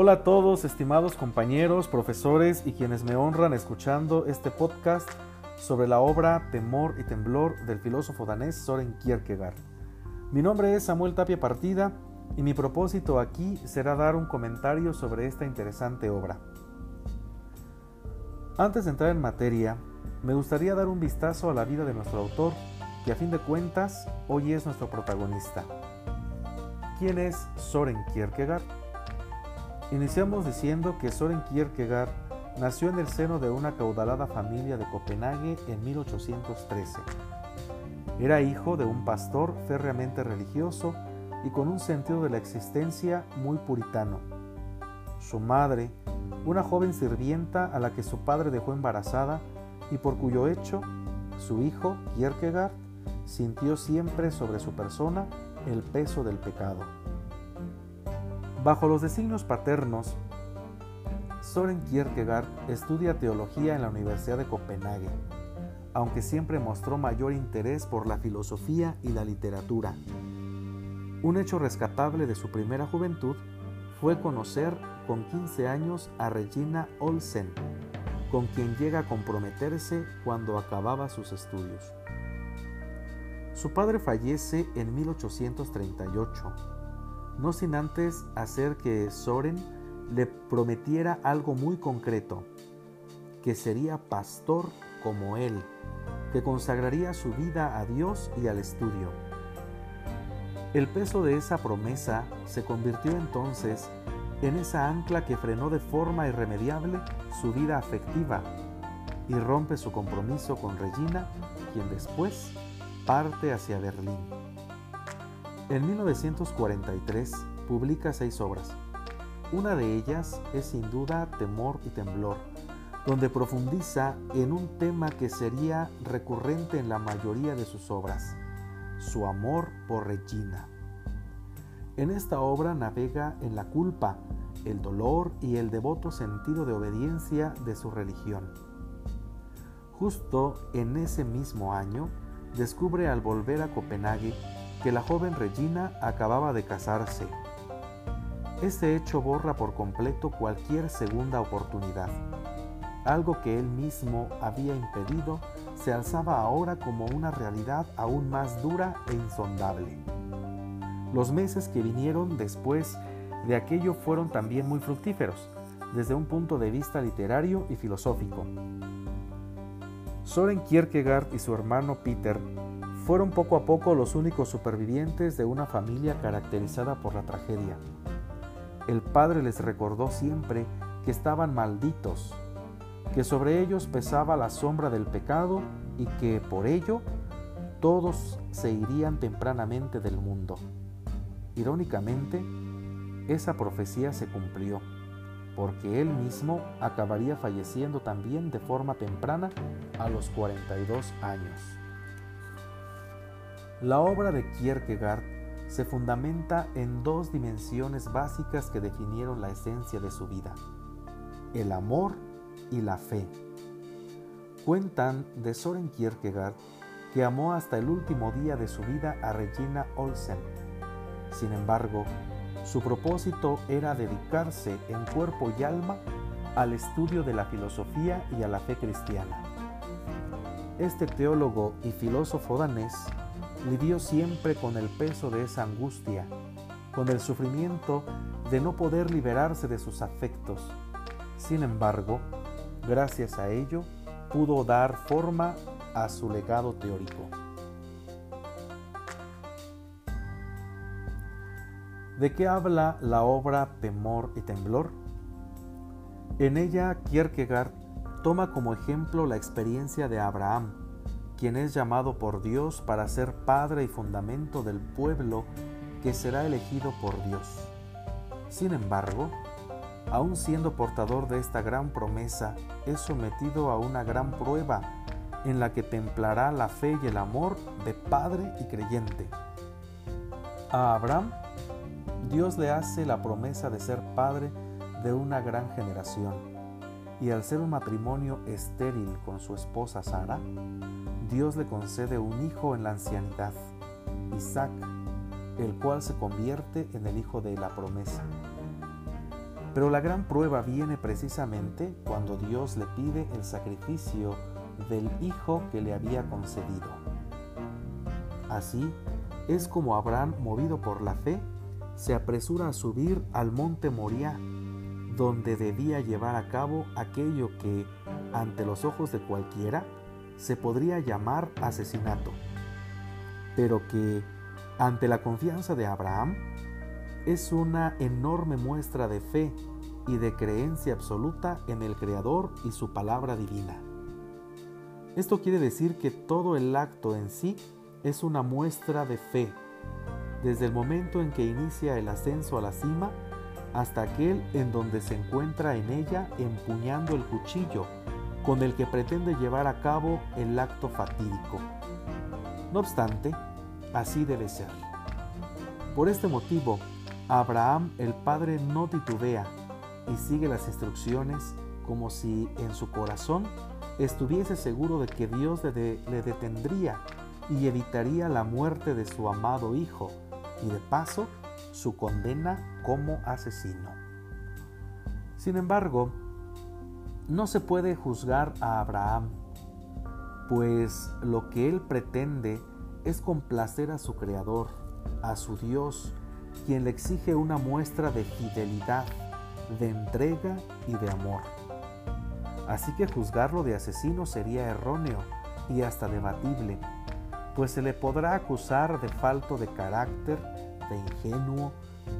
Hola a todos, estimados compañeros, profesores y quienes me honran escuchando este podcast sobre la obra Temor y Temblor del filósofo danés Soren Kierkegaard. Mi nombre es Samuel Tapia Partida y mi propósito aquí será dar un comentario sobre esta interesante obra. Antes de entrar en materia, me gustaría dar un vistazo a la vida de nuestro autor, que a fin de cuentas hoy es nuestro protagonista. ¿Quién es Soren Kierkegaard? Iniciamos diciendo que Soren Kierkegaard nació en el seno de una caudalada familia de Copenhague en 1813. Era hijo de un pastor férreamente religioso y con un sentido de la existencia muy puritano. Su madre, una joven sirvienta a la que su padre dejó embarazada y por cuyo hecho su hijo, Kierkegaard, sintió siempre sobre su persona el peso del pecado. Bajo los designios paternos, Soren Kierkegaard estudia teología en la Universidad de Copenhague, aunque siempre mostró mayor interés por la filosofía y la literatura. Un hecho rescatable de su primera juventud fue conocer con 15 años a Regina Olsen, con quien llega a comprometerse cuando acababa sus estudios. Su padre fallece en 1838 no sin antes hacer que Soren le prometiera algo muy concreto, que sería pastor como él, que consagraría su vida a Dios y al estudio. El peso de esa promesa se convirtió entonces en esa ancla que frenó de forma irremediable su vida afectiva y rompe su compromiso con Regina, quien después parte hacia Berlín. En 1943 publica seis obras. Una de ellas es sin duda Temor y Temblor, donde profundiza en un tema que sería recurrente en la mayoría de sus obras, su amor por Regina. En esta obra navega en la culpa, el dolor y el devoto sentido de obediencia de su religión. Justo en ese mismo año, descubre al volver a Copenhague que la joven Regina acababa de casarse. Este hecho borra por completo cualquier segunda oportunidad. Algo que él mismo había impedido se alzaba ahora como una realidad aún más dura e insondable. Los meses que vinieron después de aquello fueron también muy fructíferos, desde un punto de vista literario y filosófico. Soren Kierkegaard y su hermano Peter fueron poco a poco los únicos supervivientes de una familia caracterizada por la tragedia. El padre les recordó siempre que estaban malditos, que sobre ellos pesaba la sombra del pecado y que por ello todos se irían tempranamente del mundo. Irónicamente, esa profecía se cumplió, porque él mismo acabaría falleciendo también de forma temprana a los 42 años. La obra de Kierkegaard se fundamenta en dos dimensiones básicas que definieron la esencia de su vida, el amor y la fe. Cuentan de Soren Kierkegaard que amó hasta el último día de su vida a Regina Olsen. Sin embargo, su propósito era dedicarse en cuerpo y alma al estudio de la filosofía y a la fe cristiana. Este teólogo y filósofo danés lidió siempre con el peso de esa angustia, con el sufrimiento de no poder liberarse de sus afectos. Sin embargo, gracias a ello, pudo dar forma a su legado teórico. ¿De qué habla la obra Temor y Temblor? En ella Kierkegaard toma como ejemplo la experiencia de Abraham, quien es llamado por Dios para ser padre y fundamento del pueblo que será elegido por Dios. Sin embargo, aun siendo portador de esta gran promesa, es sometido a una gran prueba en la que templará la fe y el amor de padre y creyente. A Abraham, Dios le hace la promesa de ser padre de una gran generación, y al ser un matrimonio estéril con su esposa Sara, Dios le concede un hijo en la ancianidad, Isaac, el cual se convierte en el hijo de la promesa. Pero la gran prueba viene precisamente cuando Dios le pide el sacrificio del Hijo que le había concedido. Así es como Abraham, movido por la fe, se apresura a subir al monte Moriah, donde debía llevar a cabo aquello que, ante los ojos de cualquiera, se podría llamar asesinato, pero que, ante la confianza de Abraham, es una enorme muestra de fe y de creencia absoluta en el Creador y su palabra divina. Esto quiere decir que todo el acto en sí es una muestra de fe, desde el momento en que inicia el ascenso a la cima hasta aquel en donde se encuentra en ella empuñando el cuchillo con el que pretende llevar a cabo el acto fatídico. No obstante, así debe ser. Por este motivo, Abraham el Padre no titubea y sigue las instrucciones como si en su corazón estuviese seguro de que Dios le, le detendría y evitaría la muerte de su amado Hijo y de paso su condena como asesino. Sin embargo, no se puede juzgar a Abraham, pues lo que él pretende es complacer a su Creador, a su Dios, quien le exige una muestra de fidelidad, de entrega y de amor. Así que juzgarlo de asesino sería erróneo y hasta debatible, pues se le podrá acusar de falto de carácter, de ingenuo,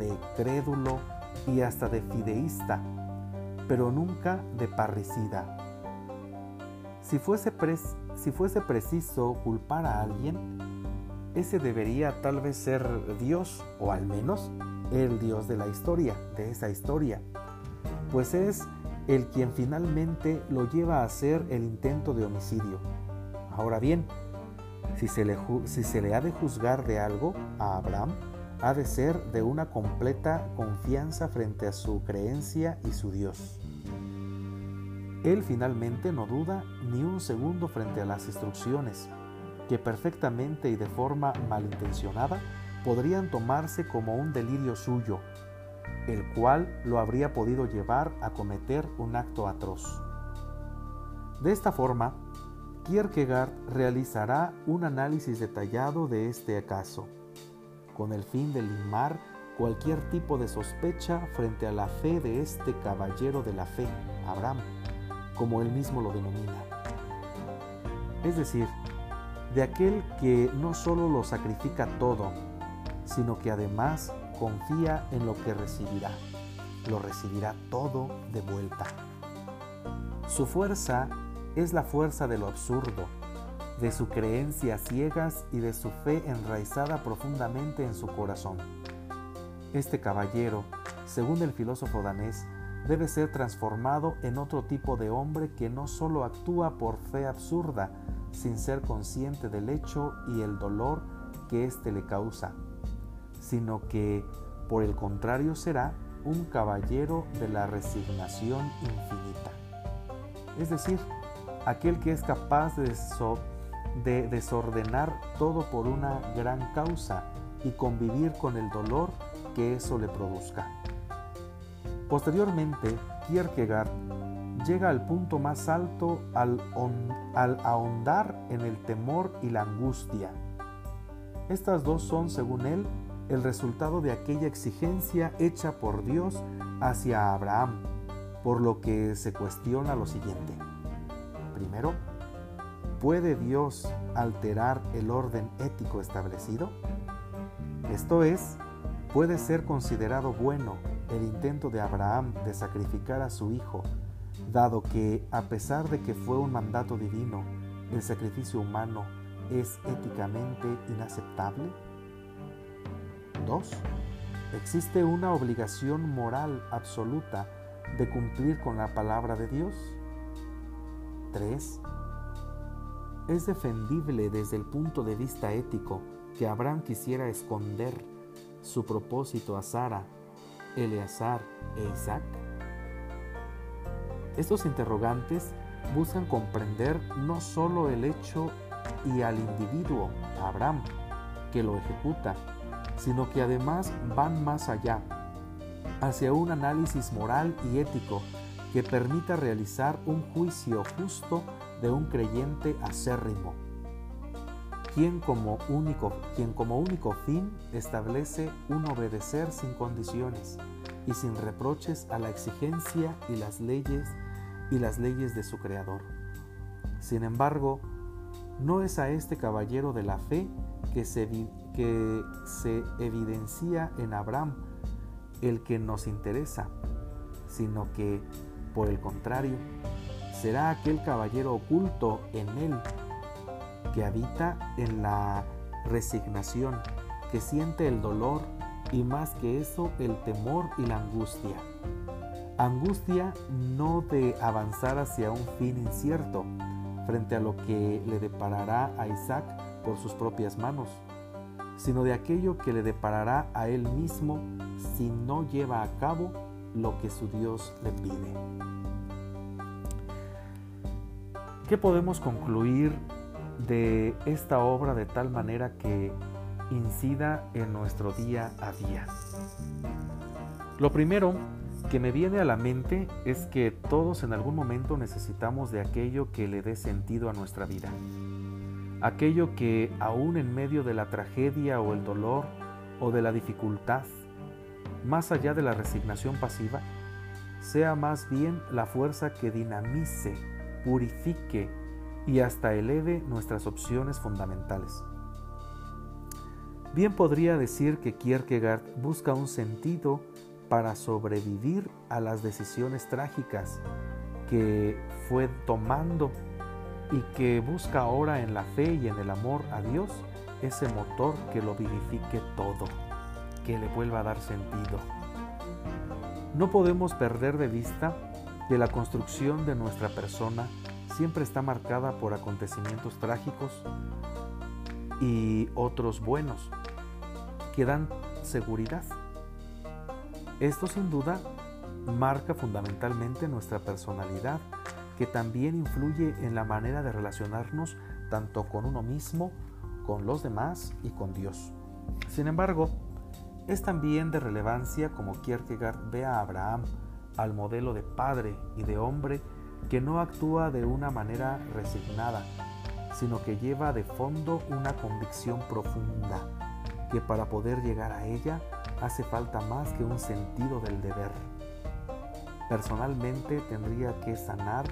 de crédulo y hasta de fideísta, pero nunca de parricida. Si fuese, si fuese preciso culpar a alguien, ese debería tal vez ser Dios, o al menos el Dios de la historia, de esa historia, pues es el quien finalmente lo lleva a hacer el intento de homicidio. Ahora bien, si se le, si se le ha de juzgar de algo a Abraham, ha de ser de una completa confianza frente a su creencia y su Dios. Él finalmente no duda ni un segundo frente a las instrucciones, que perfectamente y de forma malintencionada podrían tomarse como un delirio suyo, el cual lo habría podido llevar a cometer un acto atroz. De esta forma, Kierkegaard realizará un análisis detallado de este caso con el fin de limar cualquier tipo de sospecha frente a la fe de este caballero de la fe, Abraham, como él mismo lo denomina. Es decir, de aquel que no solo lo sacrifica todo, sino que además confía en lo que recibirá. Lo recibirá todo de vuelta. Su fuerza es la fuerza de lo absurdo, de su creencia ciegas y de su fe enraizada profundamente en su corazón. Este caballero, según el filósofo danés, debe ser transformado en otro tipo de hombre que no solo actúa por fe absurda, sin ser consciente del hecho y el dolor que éste le causa, sino que, por el contrario, será un caballero de la resignación infinita. Es decir, aquel que es capaz de, de desordenar todo por una gran causa y convivir con el dolor que eso le produzca. Posteriormente, Kierkegaard llega al punto más alto al, al, ahondar en el temor y la angustia. Estas dos son, según él, el resultado de aquella exigencia hecha por Dios hacia Abraham, por lo que se cuestiona lo siguiente. Primero, ¿Puede Dios alterar el orden ético establecido? Esto es, puede ser considerado bueno el intento de Abraham de sacrificar a su hijo, dado que, a pesar de que fue un mandato divino, el sacrificio humano es éticamente inaceptable? 2. ¿Existe una obligación moral absoluta de cumplir con la palabra de Dios? 3 es defendible desde el punto de vista ético que Abraham quisiera esconder su propósito a Sara, Eleazar e Isaac. Estos interrogantes buscan comprender no solo el hecho y al individuo, Abraham, que lo ejecuta, sino que además van más allá. hacia un análisis moral y ético que permita realizar un juicio justo de un creyente acérrimo, quien como único, quien como único fin establece un obedecer sin condiciones y sin reproches a la exigencia y las leyes y las leyes de su creador. Sin embargo, no es a este caballero de la fe que se, que se evidencia en Abraham el que nos interesa, sino que, por el contrario, será aquel caballero oculto en él que habita en la resignación, que siente el dolor y más que eso el temor y la angustia. Angustia no de avanzar hacia un fin incierto frente a lo que le deparará a Isaac por sus propias manos, sino de aquello que le deparará a él mismo si no lleva a cabo lo que su Dios le pide. ¿Qué podemos concluir de esta obra de tal manera que incida en nuestro día a día? Lo primero que me viene a la mente es que todos en algún momento necesitamos de aquello que le dé sentido a nuestra vida. Aquello que aún en medio de la tragedia o el dolor o de la dificultad, más allá de la resignación pasiva, sea más bien la fuerza que dinamice, purifique y hasta eleve nuestras opciones fundamentales. Bien podría decir que Kierkegaard busca un sentido para sobrevivir a las decisiones trágicas que fue tomando y que busca ahora en la fe y en el amor a Dios ese motor que lo vivifique todo, que le vuelva a dar sentido. No podemos perder de vista que la construcción de nuestra persona siempre está marcada por acontecimientos trágicos y otros buenos que dan seguridad esto sin duda marca fundamentalmente nuestra personalidad, que también influye en la manera de relacionarnos tanto con uno mismo, con los demás y con Dios. Sin embargo, es también de relevancia como Kierkegaard ve a Abraham, al modelo de padre y de hombre que no actúa de una manera resignada, sino que lleva de fondo una convicción profunda, que para poder llegar a ella hace falta más que un sentido del deber. Personalmente tendría que sanar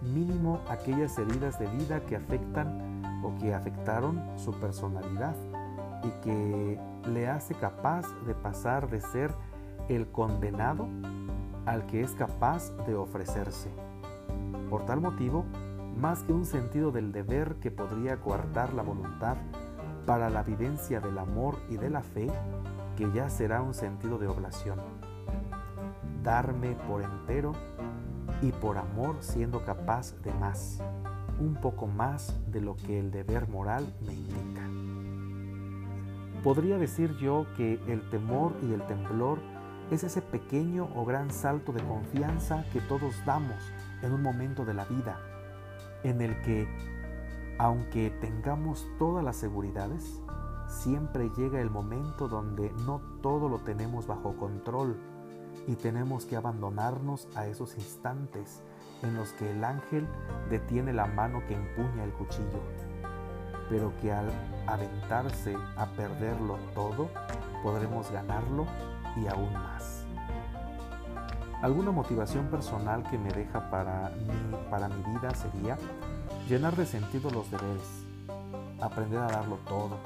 mínimo aquellas heridas de vida que afectan o que afectaron su personalidad y que le hace capaz de pasar de ser el condenado al que es capaz de ofrecerse. Por tal motivo, más que un sentido del deber que podría coartar la voluntad para la vivencia del amor y de la fe, que ya será un sentido de oblación. Darme por entero y por amor siendo capaz de más, un poco más de lo que el deber moral me indica. Podría decir yo que el temor y el temblor es ese pequeño o gran salto de confianza que todos damos en un momento de la vida, en el que, aunque tengamos todas las seguridades, siempre llega el momento donde no todo lo tenemos bajo control y tenemos que abandonarnos a esos instantes en los que el ángel detiene la mano que empuña el cuchillo, pero que al aventarse a perderlo todo, podremos ganarlo y aún más. Alguna motivación personal que me deja para mí, para mi vida sería llenar de sentido los deberes, aprender a darlo todo,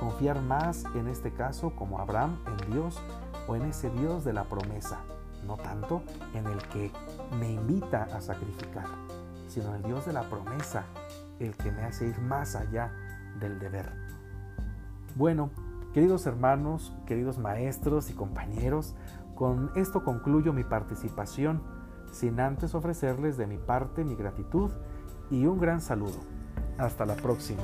Confiar más en este caso como Abraham en Dios o en ese Dios de la promesa, no tanto en el que me invita a sacrificar, sino en el Dios de la promesa, el que me hace ir más allá del deber. Bueno, queridos hermanos, queridos maestros y compañeros, con esto concluyo mi participación, sin antes ofrecerles de mi parte mi gratitud y un gran saludo. Hasta la próxima.